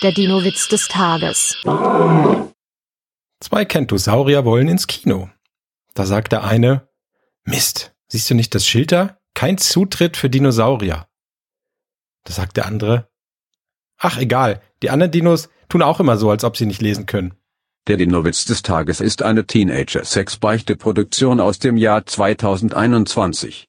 Der Dino-Witz des Tages. Zwei Kentosaurier wollen ins Kino. Da sagt der eine, Mist, siehst du nicht das Schild da? Kein Zutritt für Dinosaurier. Da sagt der andere, ach egal, die anderen Dinos tun auch immer so, als ob sie nicht lesen können. Der Dino-Witz des Tages ist eine Teenager-Sex-Beichte-Produktion aus dem Jahr 2021.